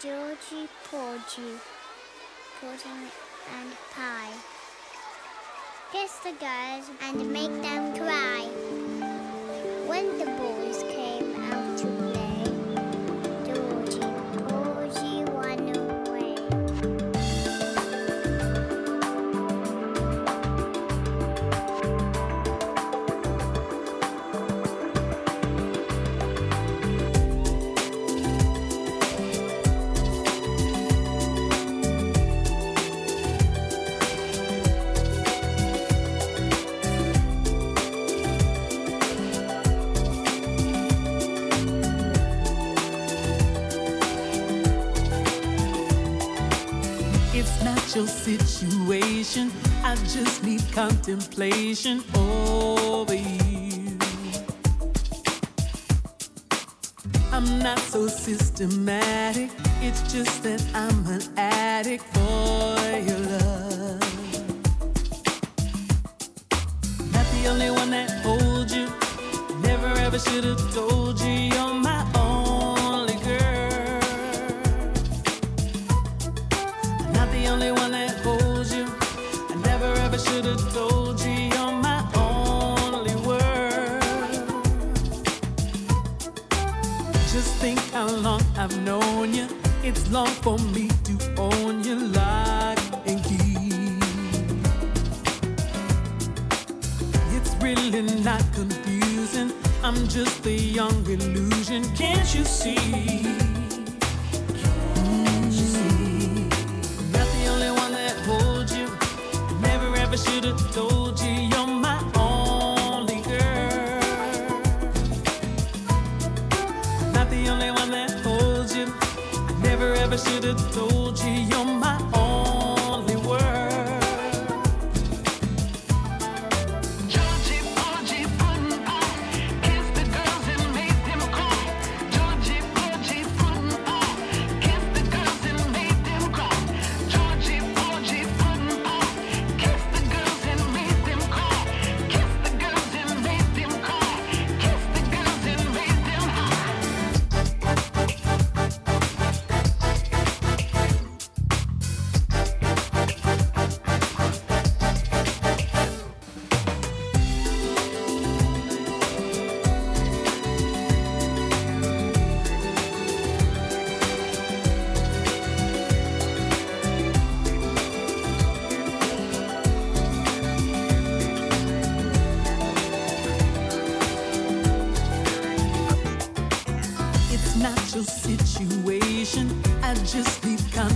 Georgie Porgy, Pudding and Pie. Kiss the girls and make them cry. Winter Boy. situation. I just need contemplation over you. I'm not so systematic, it's just that I'm an addict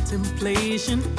contemplation.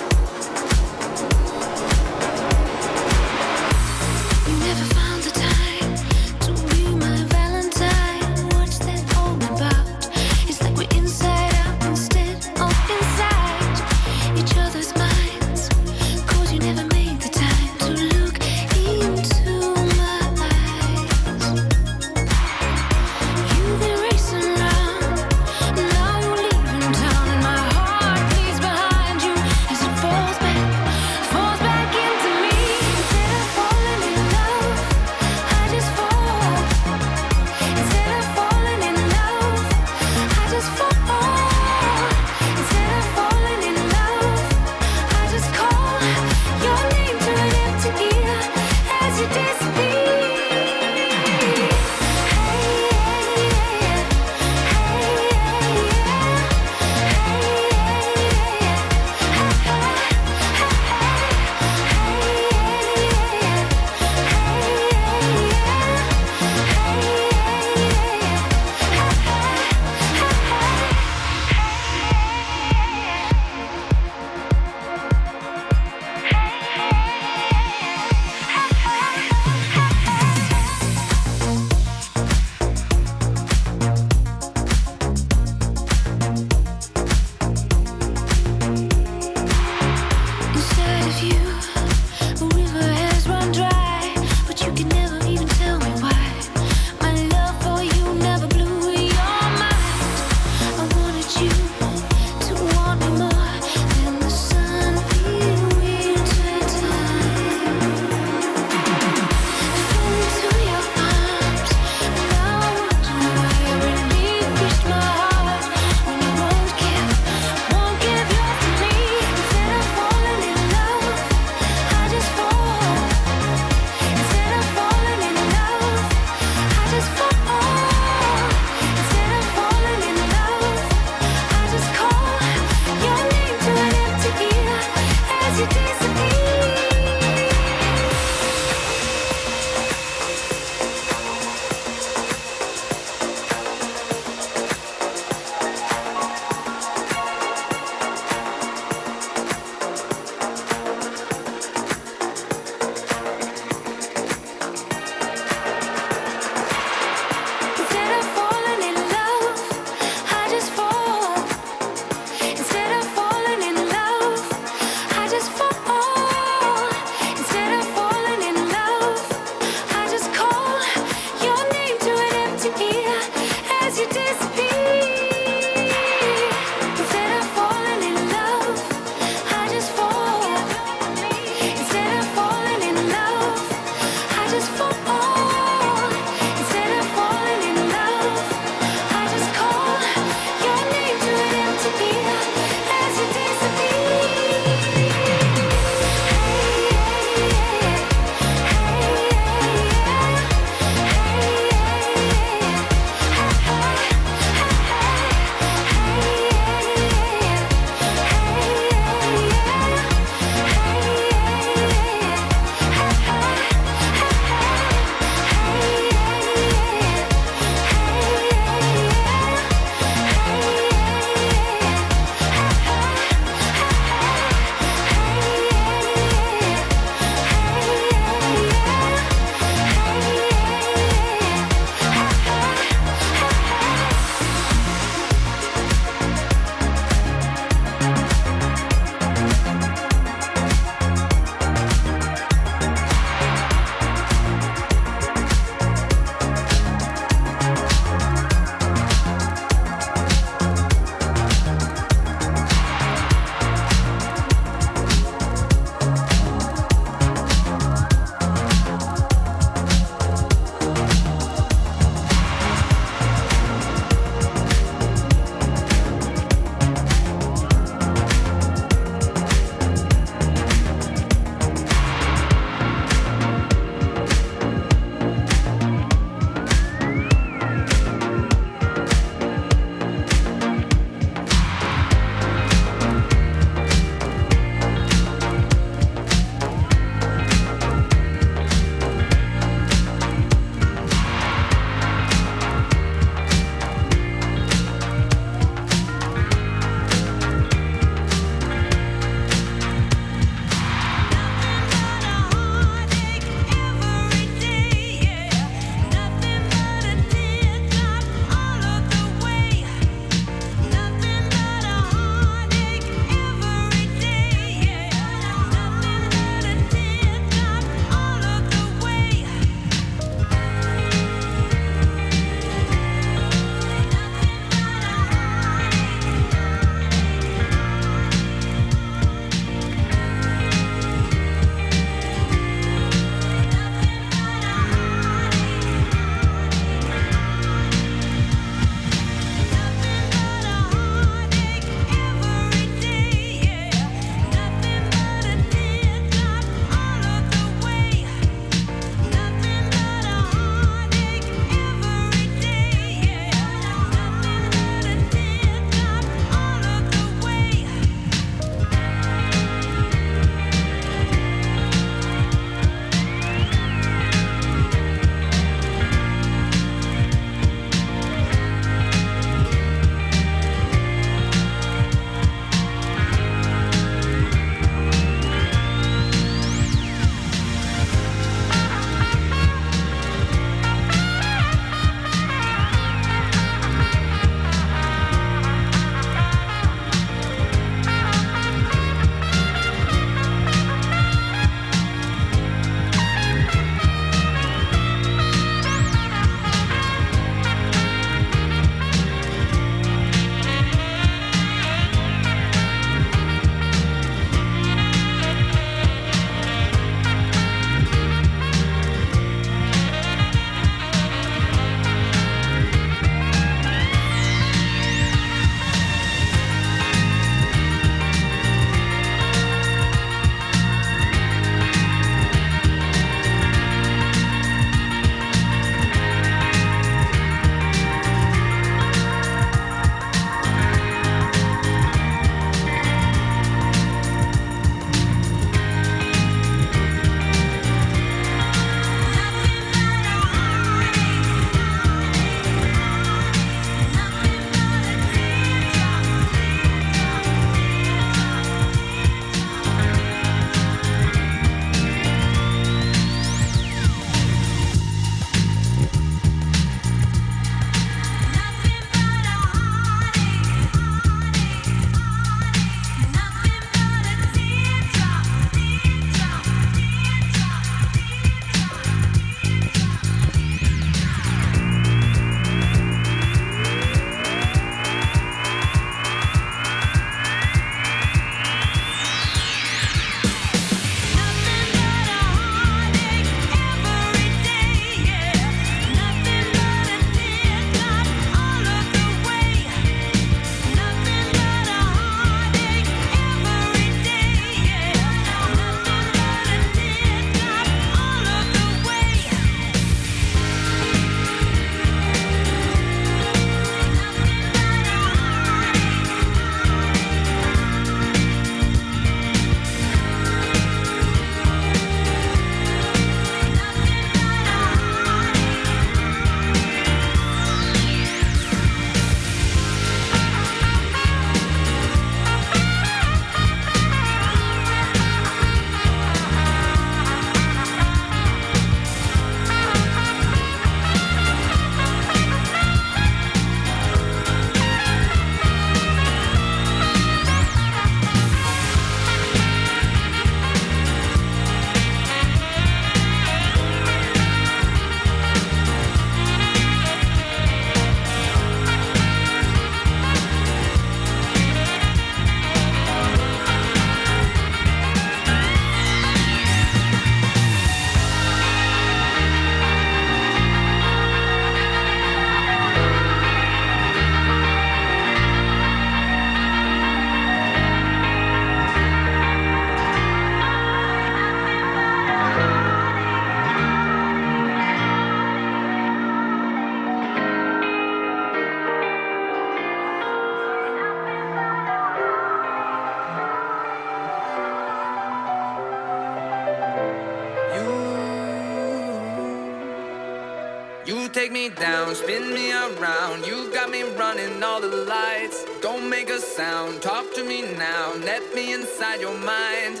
Break me down, spin me around. You got me running all the lights. Don't make a sound, talk to me now. Let me inside your mind.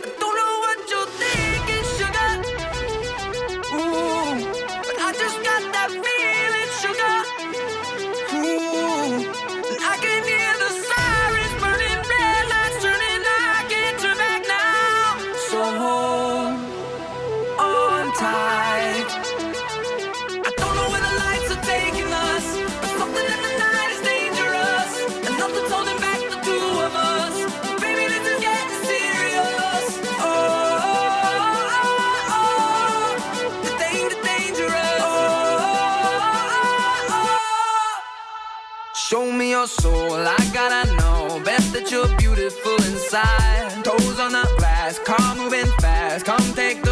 outside, toes on the glass, car moving fast. Come take the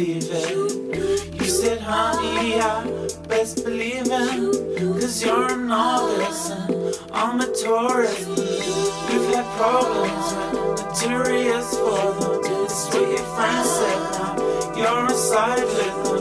believe it. You said, honey, I best believe it. Cause you're a novice and I'm a tourist. We've had problems with materials for them. It's what your friends said now. You're a side with them.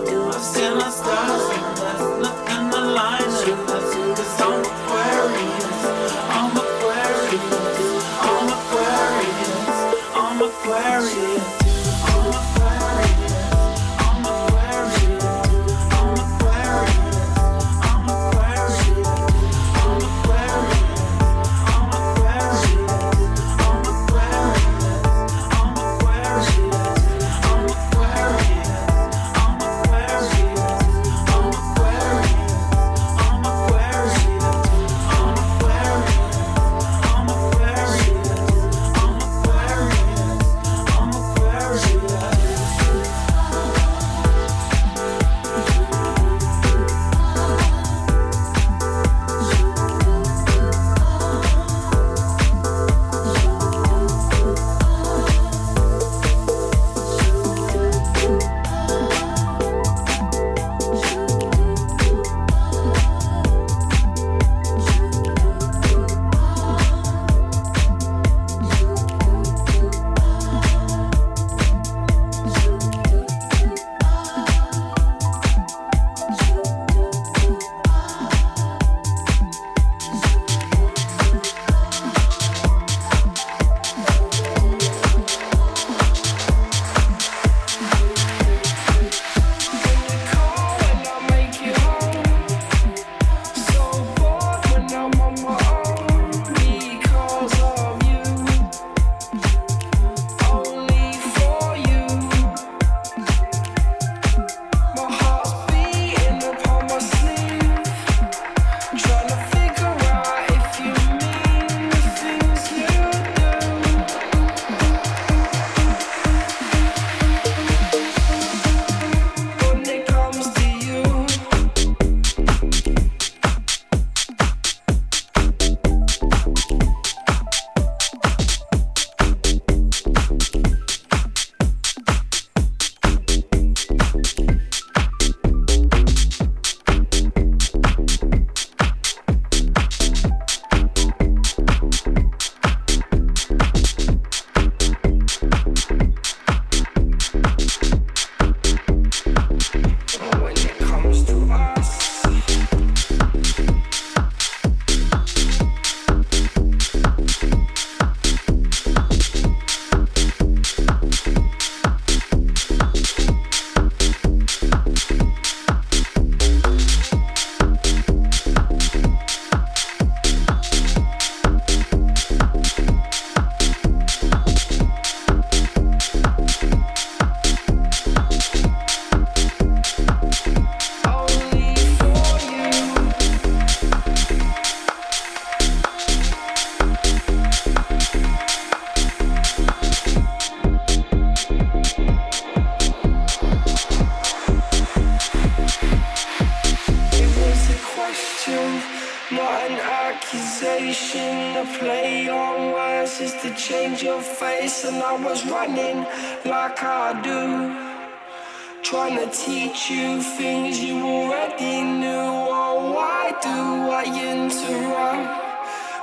vibration, the play on words is to change your face. And I was running like I do, trying to teach you things you already knew. Oh, why do I interrupt?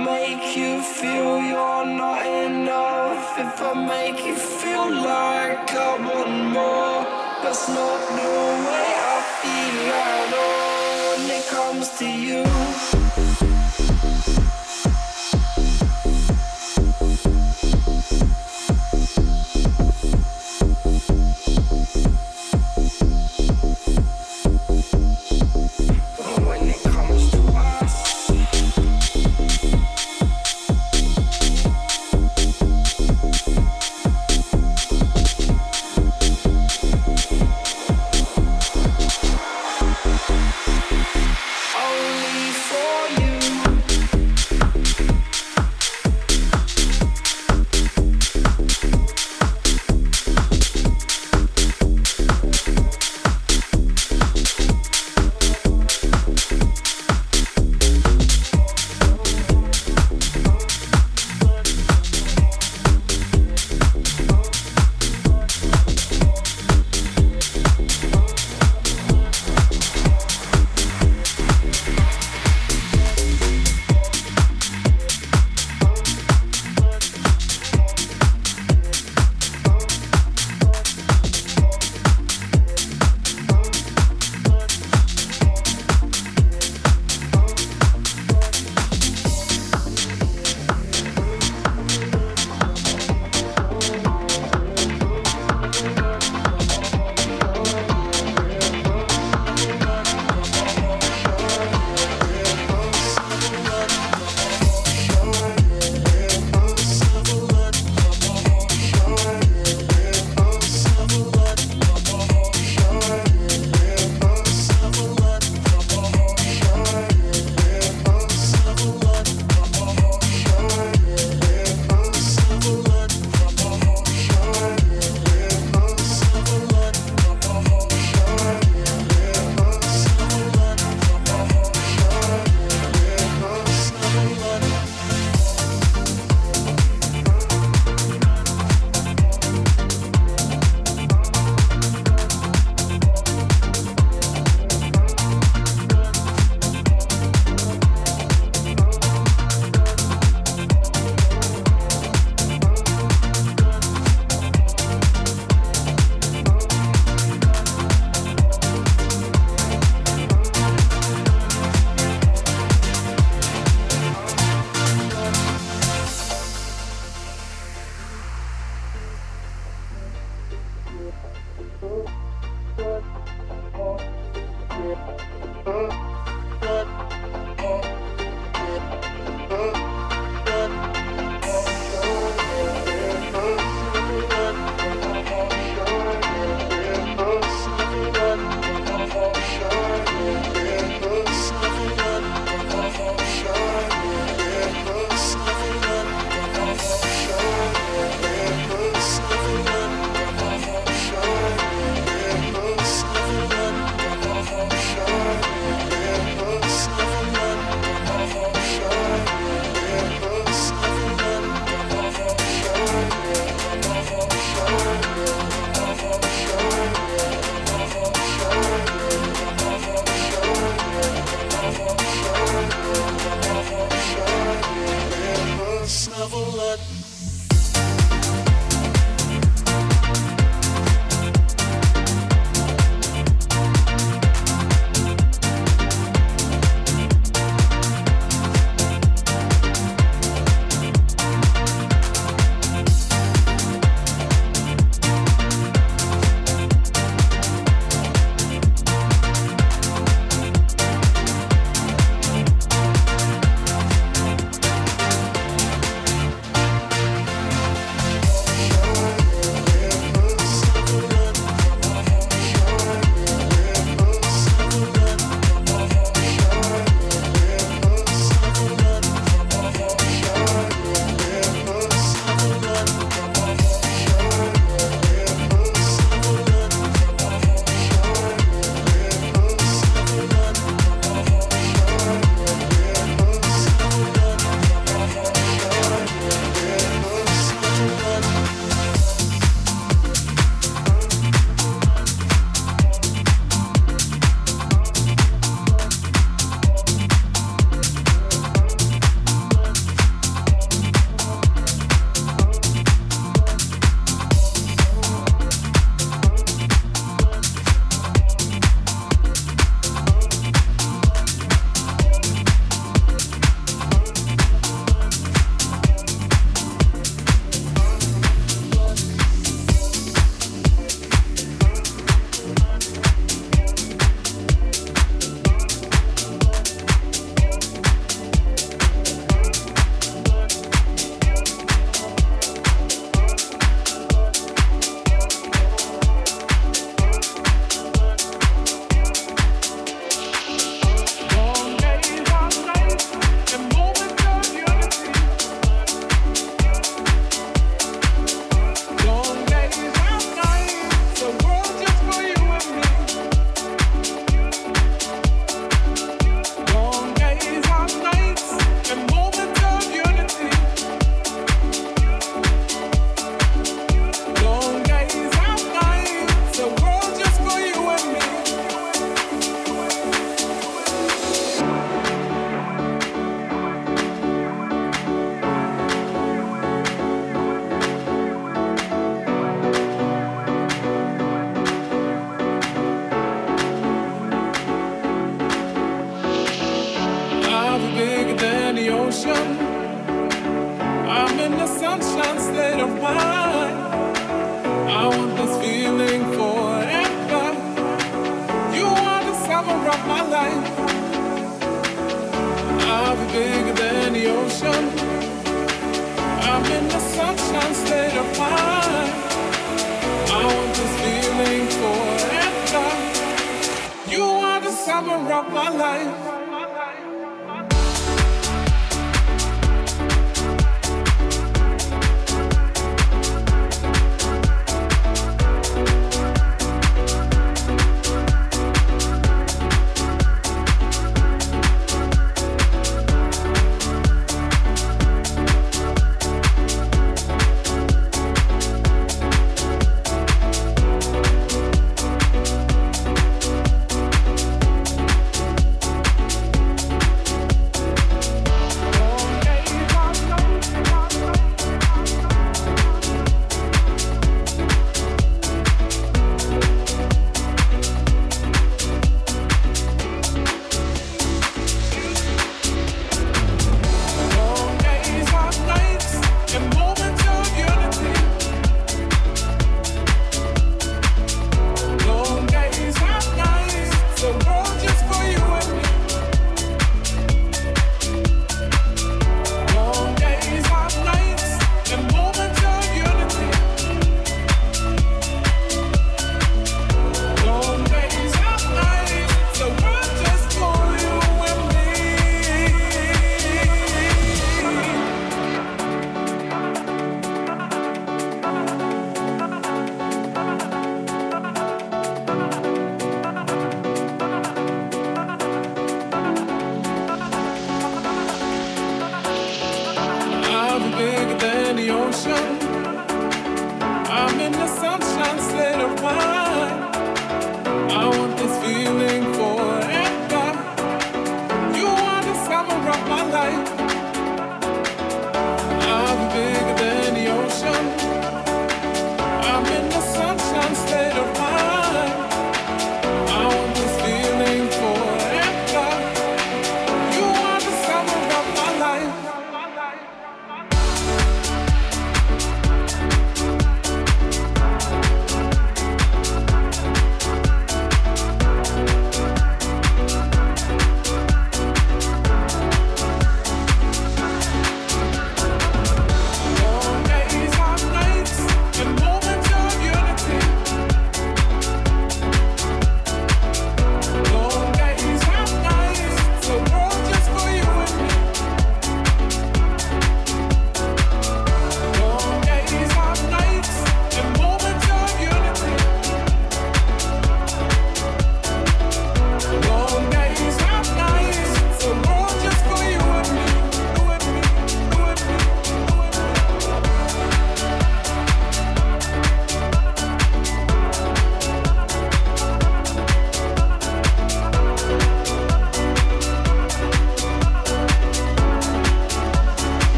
Make you feel you're not enough. If I make you feel like I want more, that's not the way I feel at all when it comes to you.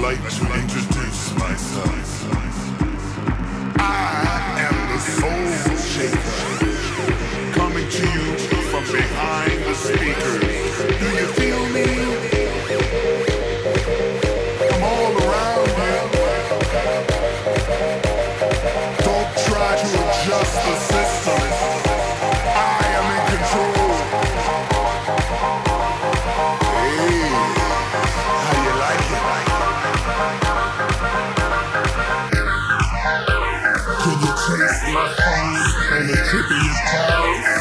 like to introduce myself. I am the Soul Shaker, coming to you from behind the speakers. to these clothes.